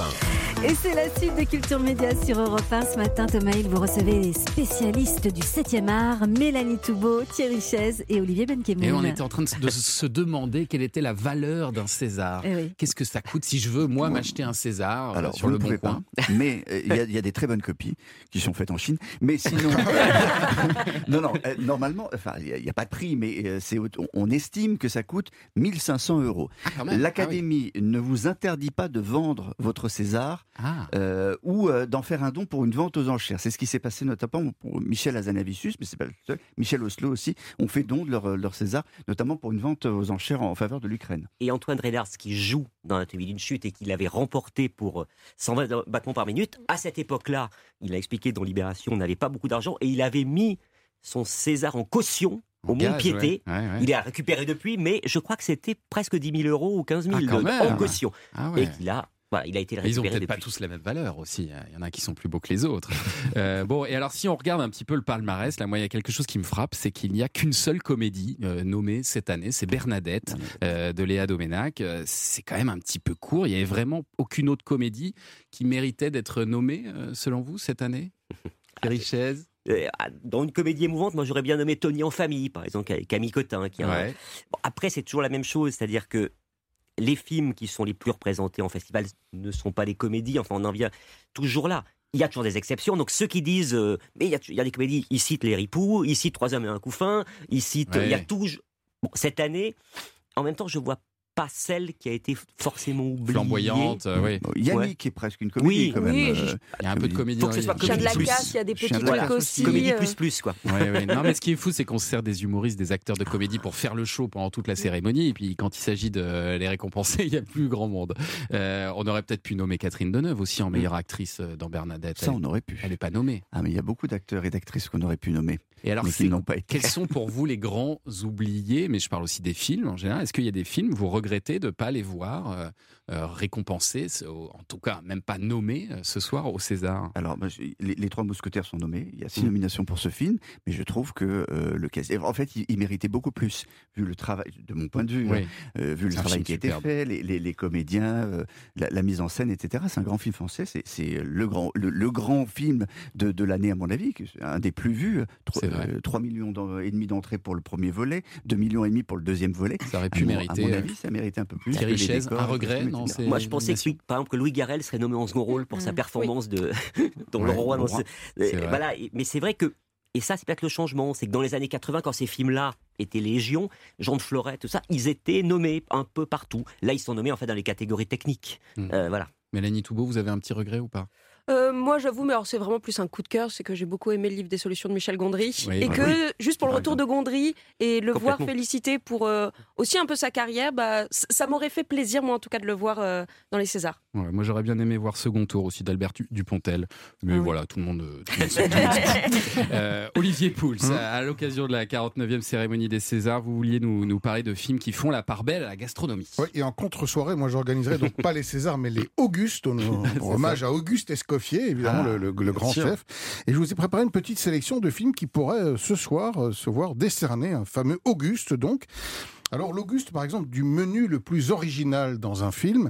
Et c'est la suite de Culture Média sur Europe 1. Ce matin, Thomas Hill, vous recevez les spécialistes du 7e art, Mélanie Toubeau, Thierry Chaise et Olivier Benkemoun. Et on était en train de, se demander quelle était la valeur d'un César. Eh oui. Qu'est-ce que ça coûte si je veux, moi, m'acheter un César euh, Alors, sur vous le bon coin pas, mais euh, il y, a- il y a des très bonnes copies qui sont faites en Chine. Mais sinon, [LAUGHS] non, non, euh, normalement, enfin, il n'y a, y pas de prix, mais euh, c'est, on- on estime que ça coûte 1500 euros. même. L'Académie ne vous interdit pas de vendre votre César Ah. euh, ou euh, d'en faire un don pour une vente aux enchères. C'est ce qui s'est passé notamment pour Michel Azanavicius, mais c'est pas le seul. Michel Oslo aussi ont fait don de leur, leur César, notamment pour une vente aux enchères en faveur de l'Ukraine. Et Antoine Reynard, qui joue dans l'Anatomie d'une chute et qui l'avait remporté pour euh, 120 battements par minute, à cette époque-là, il a expliqué dans Libération, on n'avait pas beaucoup d'argent et il avait mis son César en caution au ouais. Ouais, ouais. Il a récupéré depuis, mais je crois que c'était presque 10 000 euros ou 15 000 Ah, de- en caution. Ah. Et qu'il a, voilà, il a été Mais Ils ont peut-être pas tous la même valeur aussi. hein. Il y en a qui sont plus beaux que les autres. [LAUGHS] Euh, bon, et alors si on regarde un petit peu le palmarès, là, moi, il y a quelque chose qui me frappe, c'est qu'il n'y a qu'une seule comédie euh, nommée cette année, c'est Bernadette euh, de Léa Doménac. Euh, c'est quand même un petit peu court. Il y avait vraiment aucune autre comédie qui méritait d'être nommée, euh, selon vous, cette année? [LAUGHS] Chaise Euh, Dans une comédie émouvante, moi j'aurais bien nommé Tony en famille, par exemple, avec Camille Cotin. Qui a un- Ouais. Bon, après, c'est toujours la même chose, c'est-à-dire que les films qui sont les plus représentés en festival ne sont pas des comédies, enfin on en vient toujours là. Il y a toujours des exceptions, donc ceux qui disent, euh, mais il y, a, il y a des comédies, ils citent Les Ripoux, ils citent Trois hommes et un couffin, ils citent, Ouais. il y a toujours... Bon, cette année, en même temps, je vois pas celle qui a été forcément oubliée. Flamboyante, euh, oui. Bon, Yannick est presque une comédie Oui, quand même. oui, euh, Il y a un peu de comédie Faut dans que ce soit de la Comédie casse, plus. il y a des petits de trucs aussi. Comédie euh, plus plus, quoi. Ouais, ouais. Non, mais ce [LAUGHS] qui est fou, c'est qu'on se sert des humoristes, des acteurs de comédie pour faire le show pendant toute la cérémonie. Et puis, quand il s'agit de les récompenser, [LAUGHS] il n'y a plus grand monde. Euh, on aurait peut-être pu nommer Catherine Deneuve aussi en meilleure actrice euh, dans Bernadette. Ça, Elle- on aurait pu. Elle n'est pas nommée. Ah, mais il y a beaucoup d'acteurs et d'actrices qu'on aurait pu nommer. Et alors, mais qui c'est- n'ont pas été. quels sont pour vous les grands oubliés Mais je parle aussi des films en général? Est-ce qu'il y a des films vous regrettez de ne pas les voir euh, euh, récompensés, en tout cas même pas nommés euh, ce soir au César? Alors, je- les, les trois mousquetaires sont nommés. Il y a six Mm. nominations pour ce film, mais je trouve que euh, le cas. En fait, il, il méritait beaucoup plus, vu le travail, de mon point de vue, Oui. hein, euh, vu le travail qui a été fait, les, les- les comédiens, la, la mise en scène, etc. C'est un grand film français. C'est- le grand, le, le grand film de, de l'année, à mon avis, un des plus vus. Tro- C'est vrai. Euh, 3 millions et demi d'entrées pour le premier volet, 2 millions et demi pour le deuxième volet. Ça aurait À pu mon- mériter, À mon euh, avis, ça méritait un peu plus. Thierry Chaise, un regret, non, Moi, je pensais que, par exemple, que Louis Garrel serait nommé en second rôle pour sa Mm. performance de, [LAUGHS] dans Ouais, Le Roi. Dans ce- voilà. Mais c'est vrai que, et ça, c'est peut-être le changement, c'est que dans les années 80, quand ces films-là étaient légion, Jean de Floret, tout ça, ils étaient nommés un peu partout. Là, ils sont nommés en fait dans les catégories techniques. Mm. Euh, voilà. Mélanie Toubeau, vous avez un petit regret ou pas? Euh, moi, j'avoue, mais alors c'est vraiment plus un coup de cœur, c'est que j'ai beaucoup aimé le livre des solutions de Michel Gondry Oui, et bah que juste pour le retour de Gondry et le voir félicité pour euh, aussi un peu sa carrière, bah, ça m'aurait fait plaisir moi en tout cas de le voir euh, dans les Césars. Ouais, moi, j'aurais bien aimé voir second tour aussi d'Albert Du- Dupontel. Mais Ah oui. voilà, tout le monde. tout le monde s'en- tout le monde s'en fout. [LAUGHS] Olivier Pouls, à, à l'occasion de la 49e cérémonie des Césars, vous vouliez nous, nous parler de films qui font la part belle à la gastronomie. Oui, et en contre-soirée, moi j'organiserai donc pas les Césars, mais les Augustes, en, en [LAUGHS] hommage à Auguste Évidemment Ah, le, le- le grand sûr. chef. Et je vous ai préparé une petite sélection de films qui pourraient euh, ce soir euh, se voir décerner un fameux Auguste donc. Alors l'Auguste, par exemple, du menu le plus original dans un film,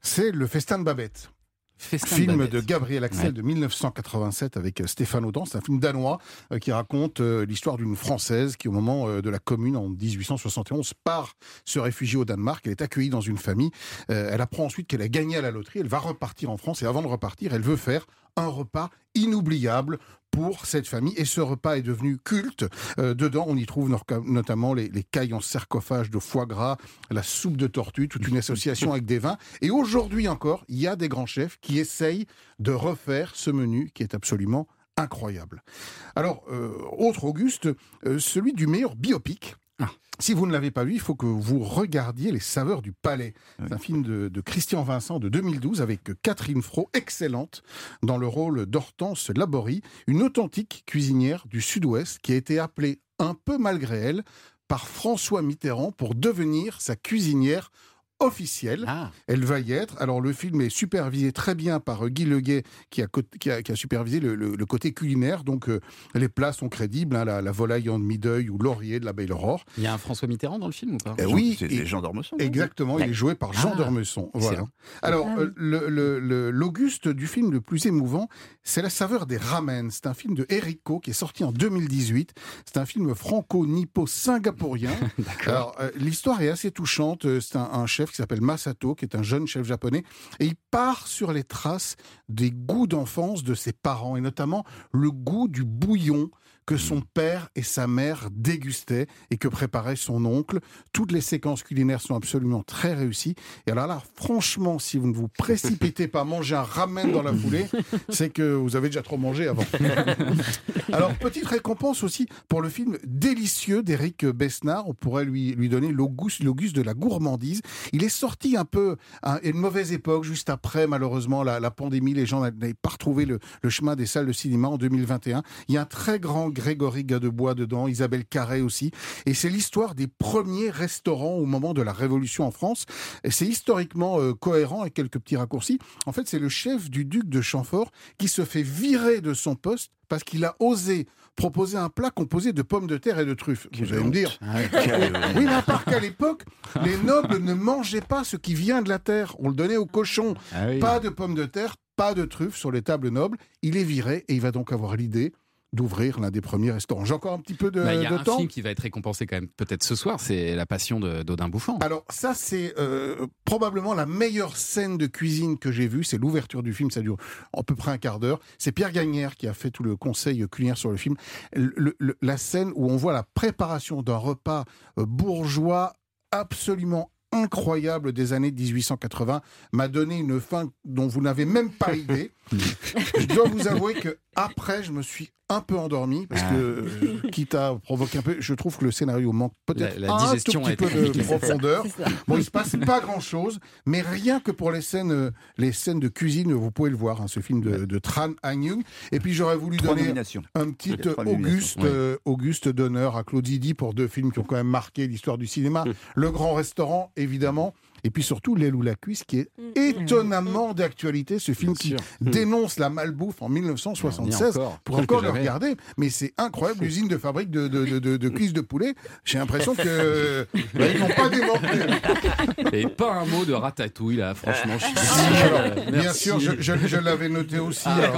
c'est le Festin de Babette. Festin film Babette. de Gabriel Axel Ouais. de 1987 avec euh, Stéphane Audin. C'est un film danois euh, qui raconte euh, l'histoire d'une Française qui, au moment de la Commune en 1871, part se réfugier au Danemark. Elle est accueillie dans une famille. Elle apprend ensuite qu'elle a gagné à la loterie. Elle va repartir en France et avant de repartir, elle veut faire un repas inoubliable pour cette famille. Et ce repas est devenu culte. Euh, dedans, on y trouve notamment les, les cailles en sarcophage de foie gras, la soupe de tortue, toute une association avec des vins. Et aujourd'hui encore, il y a des grands chefs qui essayent de refaire ce menu qui est absolument incroyable. Alors, euh, autre Auguste, euh, celui du meilleur biopic. Si vous ne l'avez pas vu, il faut que vous regardiez Les Saveurs du Palais. C'est un film de, de Christian Vincent de 2012 avec Catherine Fro, excellente, dans le rôle d'Hortense Laborie, une authentique cuisinière du Sud-Ouest qui a été appelée, un peu malgré elle, par François Mitterrand pour devenir sa cuisinière officielle. Elle va y être. Alors le film est supervisé très bien par euh, Guy Leguet qui a, qui a, qui a supervisé le, le- le côté culinaire. Donc euh, les plats sont crédibles. hein, la, la volaille en demi-deuil ou laurier de la Belle Aurore. Il y a un François Mitterrand dans le film ou pas? Eh oui, C'est et- Jean d'Ormesson. Exactement, il est joué par Jean Ah, d'Ormesson. Voilà. Alors, Ah euh, le- le- le- l'Auguste du film le plus émouvant, c'est La saveur des ramen. C'est un film de Erico qui est sorti en 2018. C'est un film franco-nippo-singapourien. [LAUGHS] Alors, euh, l'histoire est assez touchante. C'est un, un chef qui s'appelle Masato, qui est un jeune chef japonais, et il part sur les traces des goûts d'enfance de ses parents, et notamment le goût du bouillon que son père et sa mère dégustaient et que préparait son oncle. Toutes les séquences culinaires sont absolument très réussies. Et alors là, franchement, si vous ne vous précipitez pas à manger un ramen dans la foulée, c'est que vous avez déjà trop mangé avant. [LAUGHS] Alors, petite récompense aussi pour le film délicieux d'Éric Besnard. On pourrait lui, lui donner l'Auguste, l'Auguste de la gourmandise. Il est sorti un peu à une mauvaise époque, juste après, malheureusement, la, la pandémie. Les gens n'avaient pas retrouvé le, le chemin des salles de cinéma en 2021. Il y a un très grand Grégory Gadebois dedans, Isabelle Carré aussi. Et c'est l'histoire des premiers restaurants au moment de la Révolution en France. Et c'est historiquement euh, cohérent avec quelques petits raccourcis. En fait, c'est le chef du duc de Chamfort qui se fait virer de son poste parce qu'il a osé proposer un plat composé de pommes de terre et de truffes. Vous allez me dire. oui, mais à part qu'à l'époque, les nobles ne mangeaient pas ce qui vient de la terre. On le donnait aux cochons. Pas de pommes de terre, pas de truffes sur les tables nobles. Il est viré et il va donc avoir l'idée d'ouvrir l'un des premiers restaurants. J'ai encore un petit peu de, Bah, Il y a de un temps. film qui va être récompensé quand même peut-être ce soir, c'est La Passion d'Odin Bouffant. Alors ça, c'est euh, probablement la meilleure scène de cuisine que j'ai vue. C'est l'ouverture du film, ça dure à peu près un quart d'heure. C'est Pierre Gagnère qui a fait tout le conseil culinaire sur le film. Le- le- la scène où on voit la préparation d'un repas euh, bourgeois absolument incroyable des années 1880 m'a donné une faim dont vous n'avez même pas [LAUGHS] idée. je dois vous avouer que après, je me suis un peu endormi parce que, euh, quitte à provoquer un peu, je trouve que le scénario manque peut-être La- la un tout a petit peu de profondeur. Bon, il se passe pas grand chose, mais rien que pour les scènes, euh, les scènes de cuisine, vous pouvez le voir, hein, ce film de, de Tran Anh Yung. Et puis j'aurais voulu Trois donner un petit Auguste, euh, Auguste d'honneur à Claude Zidi pour deux films qui ont quand même marqué l'histoire du cinéma. Le Grand Restaurant, évidemment. Et puis surtout, L'aile ou la cuisse, qui est étonnamment d'actualité. Ce film qui dénonce la malbouffe en 1976. encore, pour encore le regarder. Mais c'est incroyable, l'usine de fabrique de, de, de, de- de [LAUGHS] cuisses de poulet. J'ai l'impression que bah, ils n'ont pas démantelé. Et pas un mot de ratatouille là, franchement. Je suis Alors, désolé. bien sûr, je, je- je l'avais noté aussi. Ah,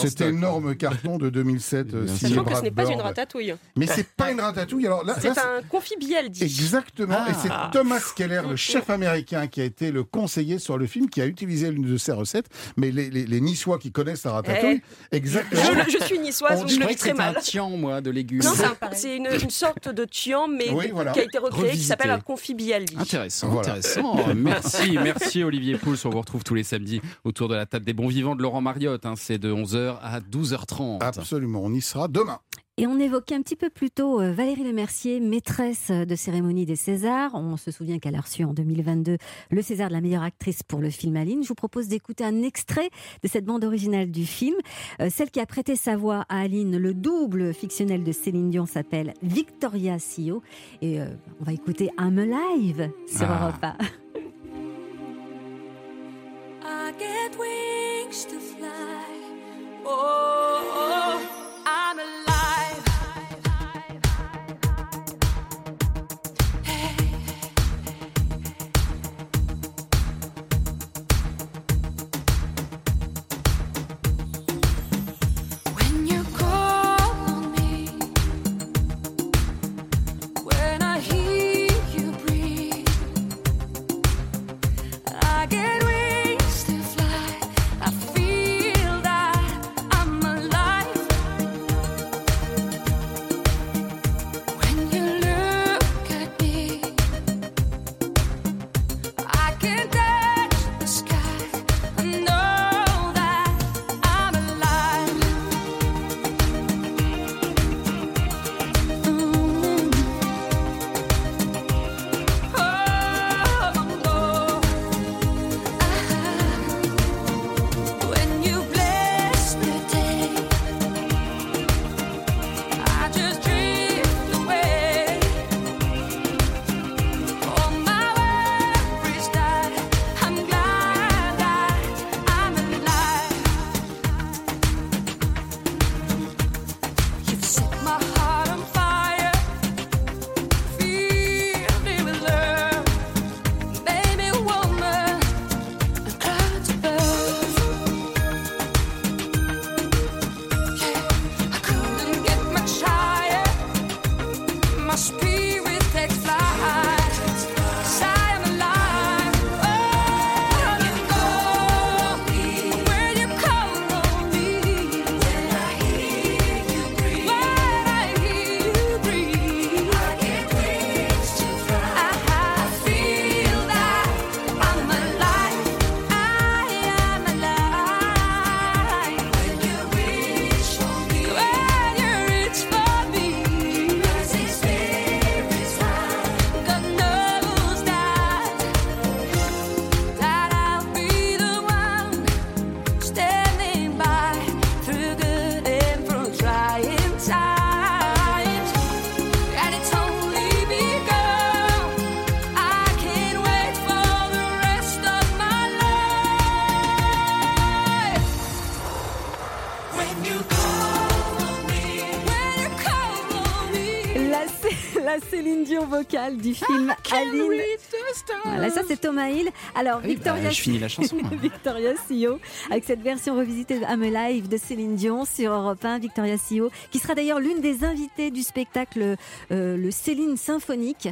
cet énorme carton de 2007 euh, Sachant que ce n'est pas une ratatouille. Mais c'est pas une ratatouille. Alors là, C'est un confibiel, dit. Exactement. Et c'est Ah. Thomas Keller, le chef américain, qui a été le conseiller sur le film, qui a utilisé l'une de ses recettes. Mais les, les, les Niçois qui connaissent la ratatouille, exactement. Je, je suis niçoise, donc je le vis très un mal. tian, moi, de légumes. Non, c'est un- c'est une, une sorte de tian, mais Oui, de- voilà. qui a été recréé, qui Revisité. s'appelle un confibiel. dit. Intéressant, Voilà. intéressant. [LAUGHS] Merci, merci Olivier Pouls. On vous retrouve tous les samedis autour de la table des bons vivants de Laurent Mariotte. hein. C'est de 11h à 12h30. Absolument, on y sera demain. Et on évoquait un petit peu plus tôt euh, Valérie Lemercier, maîtresse de cérémonie des Césars. On se souvient qu'elle a reçu en 2022 le César de la meilleure actrice pour le film Aline. Je vous propose d'écouter un extrait de cette bande originale du film. Euh, celle qui a prêté sa voix à Aline, le double fictionnel de Céline Dion, s'appelle Victoria Sio. Et euh, on va écouter I'm Alive sur Ah. Europe 1. I get wings to fly. Oh, oh, vocale du film Aline. Voilà, ça c'est Thomas Hill. Alors, Oui, Victoria, bah, je finis la chanson. [LAUGHS] Victoria Sio, avec cette version revisitée de I'm Alive de Céline Dion sur Europe 1. Victoria Sio, qui sera d'ailleurs l'une des invitées du spectacle euh, Le Céline Symphonique.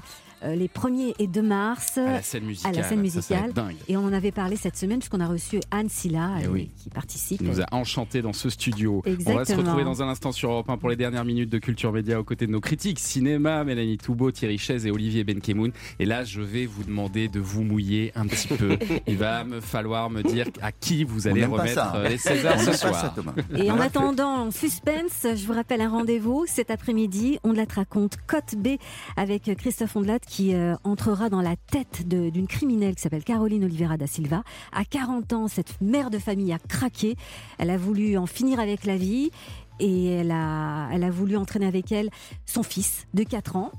Euh, les 1er et 2 mars À la scène musicale. à la scène Ça, ça musicale. dingue. et on en avait parlé cette semaine puisqu'on a reçu Anne Silla Eh oui. qui participe. Il nous a enchanté dans ce studio. On va se Exactement. retrouver dans un instant sur Europe 1 pour les dernières minutes de Culture Média aux côtés de nos critiques cinéma, Mélanie Toubeau, Thierry Chaise et Olivier Benkemoun. Et là, je vais vous demander de vous mouiller un petit peu. [LAUGHS] Il va me falloir me dire à qui vous allez remettre ça, les Césars ce soir. ça, Thomas. Et en attendant, en suspense, je vous rappelle un rendez-vous cet après-midi. On te raconte Côte B avec Christophe Ondelat qui euh, entrera dans la tête d'une criminelle qui s'appelle Caroline Oliveira da Silva. À 40 ans, cette mère de famille a craqué. Elle a voulu en finir avec la vie et elle a, elle a voulu entraîner avec elle son fils de 4 ans.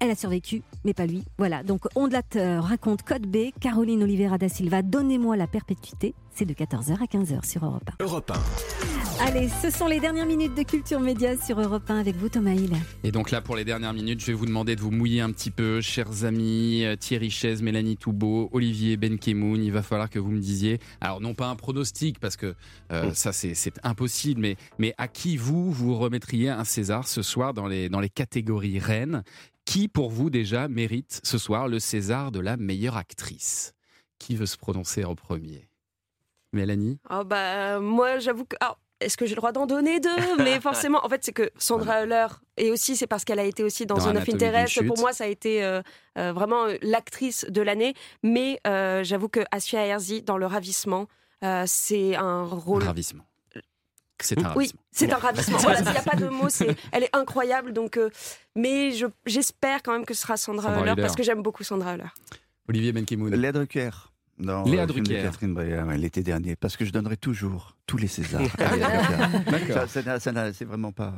Elle a survécu, mais pas lui. Voilà, donc Ondelat euh, raconte Code B, Caroline Oliveira da Silva, Donnez-moi la perpétuité. C'est de 14h à 15h sur Europe 1. Europe 1. Allez, ce sont les dernières minutes de Culture Média sur Europe 1 avec vous Thomas Hill. Et donc là, pour les dernières minutes, je vais vous demander de vous mouiller un petit peu, chers amis, euh, Thierry Chaise, Mélanie Toubeau, Olivier Benkemoun. Il va falloir que vous me disiez, alors non pas un pronostic, parce que euh, ça c'est c'est impossible, mais, mais à qui vous, vous remettriez un César ce soir dans les, dans les catégories reines? Qui pour vous déjà mérite ce soir le César de la meilleure actrice? Qui veut se prononcer en premier? Mélanie? Oh bah moi j'avoue que alors, est-ce que j'ai le droit d'en donner deux [LAUGHS] Mais forcément, en fait, c'est que Sandra Hüller, et aussi c'est parce qu'elle a été aussi dans, Dans Zone of Interest, pour moi ça a été euh, euh, vraiment euh, l'actrice de l'année. Mais euh, j'avoue que Assia Herzi, dans Le Ravissement, euh, c'est un rôle... Ravissement. C'est un Oui, ravissement. c'est un ravissement. [LAUGHS] Voilà, il n'y a pas de mots, c'est, elle est incroyable. Donc, euh, mais je- j'espère quand même que ce sera Sandra, Sandra Hüller, parce que j'aime beaucoup Sandra Hüller. Olivier Benkemoun. Léa Drucker. Dans Léa de Drucker. Catherine Breillat, ouais, l'été dernier, parce que je donnerai toujours tous les Césars. à [LAUGHS] Léa Drucker. D'accord. Ça, ça c'est vraiment pas,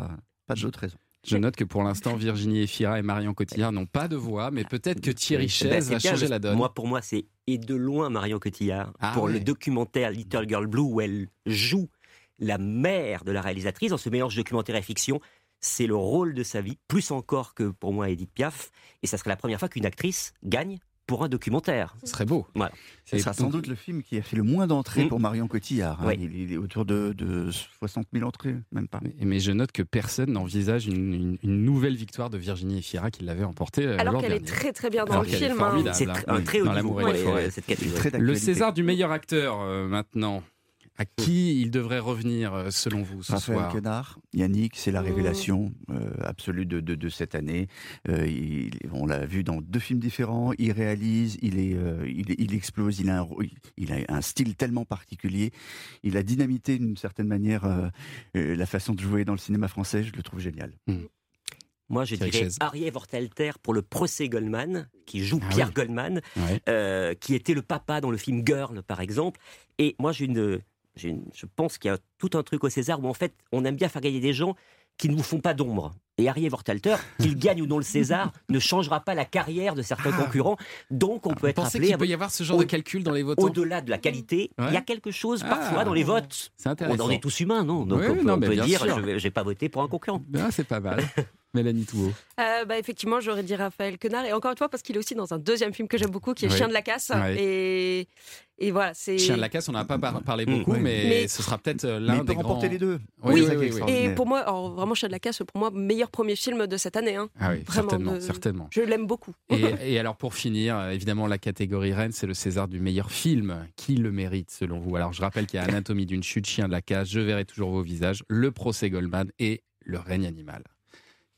pas d'autre raison. Je note que pour l'instant, Virginie Efira et Marion Cotillard n'ont pas de voix, mais peut-être que Thierry ben, Chaise c'est va changer la donne. Moi, pour moi, c'est et de loin Marion Cotillard Ah pour ouais. le documentaire Little Girl Blue où elle joue la mère de la réalisatrice dans ce mélange documentaire et fiction. C'est le rôle de sa vie, plus encore que pour moi Edith Piaf. Et ça serait la première fois qu'une actrice gagne pour un documentaire. Ce serait beau. Voilà. Ce sera sans doute le film qui a fait le moins d'entrées Mm. pour Marion Cotillard. hein. Ouais. Il, il est autour de, de 60 000 entrées, même pas. Mais je note que personne n'envisage une, une- une nouvelle victoire de Virginie Efira qui l'avait emportée euh, Alors qu'elle est très très bien dans Alors le film. hein. C'est hein, un très haut niveau, ouais, euh, cette Le. César du meilleur acteur euh, maintenant. À qui il devrait revenir euh, selon vous ce Raphaël soir? Quenard, Yannick, c'est la Oh. révélation euh, absolue de, de- de cette année. Euh, il- on l'a vu dans deux films différents. Il réalise, il, est, euh, il, il explose, il a, un, rô- il a un style tellement particulier. Il a dynamité d'une certaine manière la façon de jouer dans le cinéma français. Je le trouve génial. Moi, je dirais Chaise. Arié Vortelter pour le procès Goldman, qui joue Ah Pierre oui. Goldman, Ouais. euh, qui était le papa dans le film Girl, par exemple. Et moi, j'ai une, une- je pense qu'il y a tout un truc au César où, en fait, on aime bien faire gagner des gens qui ne nous font pas d'ombre. Et Arié Vortelter, [LAUGHS] qu'il gagne ou non le César, ne changera pas la carrière de certains Ah. concurrents. Donc, on peut Vous être pensez appelé qu'il peut y avoir ce genre au- de calcul dans les votants au-delà de la qualité. Il y a quelque chose Ah. parfois dans les votes. C'est On intéressant. en est tous humains, non? Donc Oui, on peut, non, on peut dire, sûr. je j'ai pas voté pour un concurrent. Ah, c'est pas mal. [LAUGHS] Mélanie Touot. Euh, bah, effectivement, j'aurais dit Raphaël Quenard. Et encore une fois, parce qu'il est aussi dans un deuxième film que j'aime beaucoup, qui est. Chien de la casse. Et, et voilà, c'est. Chien de la casse, on n'en a pas par- parlé beaucoup, Oui. mais, Mais- ce sera peut-être euh, l'un il peut des grands. remporter les deux. Oui, Oui, oui, oui, oui. Et pour moi, alors, vraiment, Chien de la casse, pour moi, meilleur premier film de cette année. hein. Ah oui, Vraiment, certainement, de- certainement. Je l'aime beaucoup. Et, [LAUGHS] et alors pour finir, euh, évidemment la catégorie reine, c'est le César du meilleur film. Qui le mérite selon vous? Alors je rappelle qu'il y a Anatomie d'une chute, Chien de la cage, Je verrai toujours vos visages, Le procès Goldman et Le règne animal.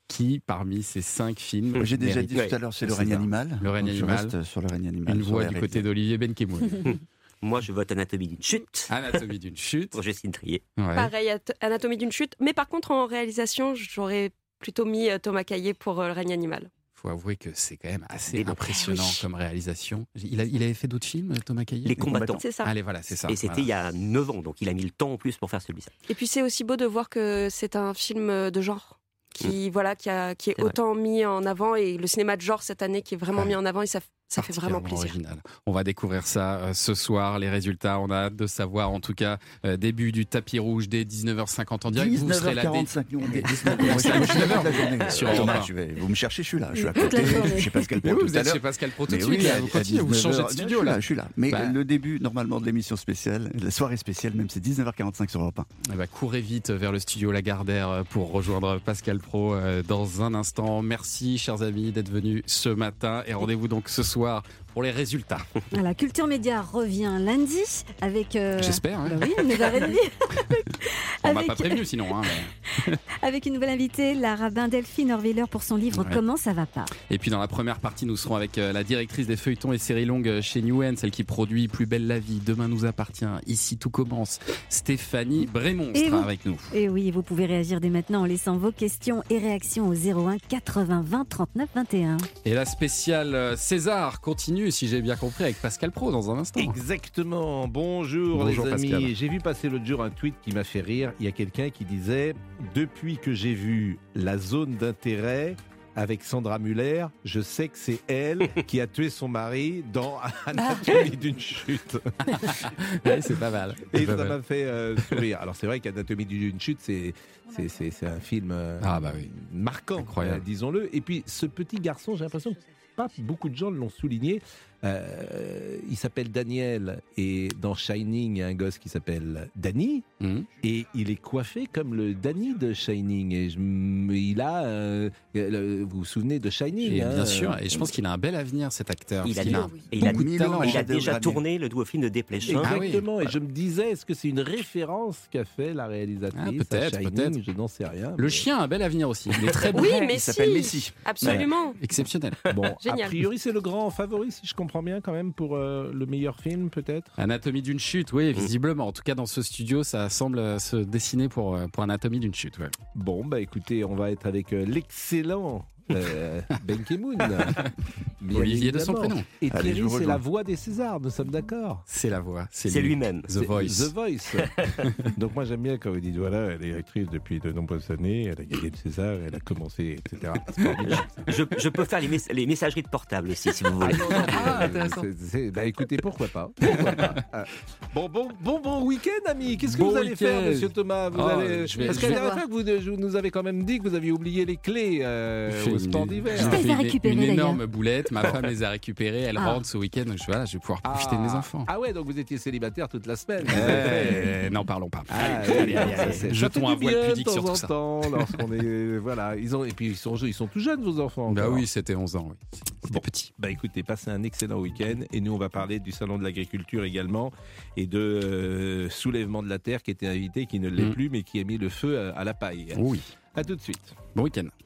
Qui parmi ces cinq films J'ai déjà dit tout à l'heure, c'est le règne animal. Le règne animal. reste sur le règne animal. Une voix du côté d'Olivier Benkemoun. [LAUGHS] Moi, je vote Anatomie d'une chute. Anatomie d'une [LAUGHS] chute. Pour Justine Trier. Pareil, At- Anatomie d'une chute. Mais par contre, en réalisation, j'aurais plutôt mis euh, Thomas Caillet pour euh, Le règne animal. faut avouer que c'est quand même assez impressionnant Oui. comme réalisation. Il, a- il avait fait d'autres films, Thomas Caillet Les combattants. C'est ça. Allez, voilà, c'est ça. Et c'était voilà. il y a 9 ans, donc il a mis le temps en plus pour faire celui-ci. Et puis c'est aussi beau de voir que c'est un film euh, de genre qui voilà qui, a- qui est, vrai. autant mis en avant. Et le cinéma de genre cette année qui est vraiment mis en avant et ça, ça fait vraiment plaisir. original. On va découvrir ça euh, ce soir, les résultats. On a hâte de savoir, en tout cas, euh, début du tapis rouge dès 19h50 en direct. Vous serez là dès 19h45, nous on est 19h. Moi, c'est à Moi, je suis là toute la 19h. journée. Sur Thomas, je vais- Vous me cherchez, je suis là. Je suis à côté. suis Pascal Pro Mais oui, vous êtes chez Pascal Pro tout de suite, oui, vous à continuez, vous changez de 19h. studio, Je suis là. Je suis là. Mais Bah. le début, normalement, de l'émission spéciale, la soirée spéciale, même, c'est 19h45 sur Europe 1. Eh ben, courez vite vers le studio Lagardère euh, pour rejoindre Pascal Pro euh, dans un instant. Merci, chers amis, d'être venus ce matin et rendez-vous donc ce soir soir pour les résultats. [LAUGHS] Voilà, Culture Média revient lundi avec. euh, J'espère, hein. bah oui, 9h30. [LAUGHS] On m'a pas prévenu sinon. hein, mais- [LAUGHS] avec une nouvelle invitée, la rabbin Delphine Orwiller pour son livre Ouais. Comment ça va pas Et puis dans la première partie, nous serons avec euh, la directrice des feuilletons et séries longues chez Newen, celle qui produit Plus belle la vie, Demain nous appartient, Ici tout commence. Stéphanie Brémond Et sera avec nous. Et oui, vous pouvez réagir dès maintenant en laissant vos questions et réactions au 01 80 20 39 21. Et la spéciale euh, César continue, si j'ai bien compris, avec Pascal Pro dans un instant. Exactement. Bonjour, Bonjour, les amis. Pascal. J'ai vu passer l'autre jour un tweet qui m'a fait rire. Il y a quelqu'un qui disait Depuis que j'ai vu la zone d'intérêt avec Sandra Muller, je sais que c'est elle qui a tué son mari dans [LAUGHS] Anatomie d'une chute. [LAUGHS] Ouais, c'est pas mal. Et pas ça mal. m'a fait euh, sourire. Alors c'est vrai qu'Anatomie d'une chute, c'est c'est- c'est c'est un film euh, Ah bah oui. marquant, Incroyable. euh, disons-le. Et puis ce petit garçon, j'ai l'impression que beaucoup de gens l'ont souligné. Euh, il s'appelle Daniel et dans Shining, il y a un gosse qui s'appelle Danny Mhm. et il est coiffé comme le Danny de Shining. Et je il a, euh, le- vous vous souvenez de Shining Et hein, bien sûr, euh, et je pense qu'il a un bel avenir cet acteur. Il a, il a, beaucoup de dit- talent. il a déjà tourné le doux film de Desplechin. Ah oui. Exactement, et je me disais, est-ce que c'est une référence qu'a fait la réalisatrice Ah, peut-être, peut-être. Je n'en sais rien. Le chien a un bel avenir aussi. Il est très bon. Oui, Il s'appelle si. Messi. Absolument. Exceptionnel. Bon, a Génial. priori, c'est le grand favori, si je comprends bien, quand même, pour euh, le meilleur film, peut-être? Anatomie d'une chute, oui, visiblement. En tout cas, dans ce studio, ça semble euh, se dessiner pour, euh, pour Anatomie d'une chute. ouais. Bon, bah écoutez, on va être avec l'excellent euh, Ben Kemoun. [LAUGHS] Olivier de son prénom. Et Allez, Thierry, c'est la voix des Césars, nous sommes d'accord. C'est la voix. C'est lui. lui-même. The Voice. The Voice. [LAUGHS] Donc moi j'aime bien quand vous dites voilà, elle est actrice depuis de nombreuses années, elle a gagné le César, elle a commencé, etc. Je, je peux faire les, mess- les messageries de portable aussi, si vous voulez. Ah, intéressant. bah écoutez, pourquoi pas, pourquoi pas. Ah. Bon, bon, bon, bon week-end, amis. Qu'est-ce que Bon vous allez faire, monsieur Thomas? Vous Oh, allez... je vais- Parce que la dernière fois que vous, nous avez quand même dit que vous aviez oublié les clés euh, au d'hiver. Je les une- récupérer, Une d'ailleurs. énorme boulette. Ma femme les a récupérées. Elle Ah. rentre ce week-end. Je, voilà, je vais pouvoir profiter de mes enfants. Ah ouais, donc vous étiez célibataire toute la semaine. Eh, N'en parlons pas. Ah, Allez, allez, allez, Jetons un voile pudique sur tout ça. temps, lorsqu'on est voilà, ils ont et puis ils sont ils sont tout jeunes vos enfants. Bah oui, c'était 11 ans. Oui. Bon. petit. Bah écoutez, passez un excellent week-end et nous on va parler du salon de l'agriculture également et de euh, soulèvement de la terre qui était invité, qui ne l'est Mm. plus mais qui a mis le feu à, à la paille. Oui. À tout de suite. Bon week-end.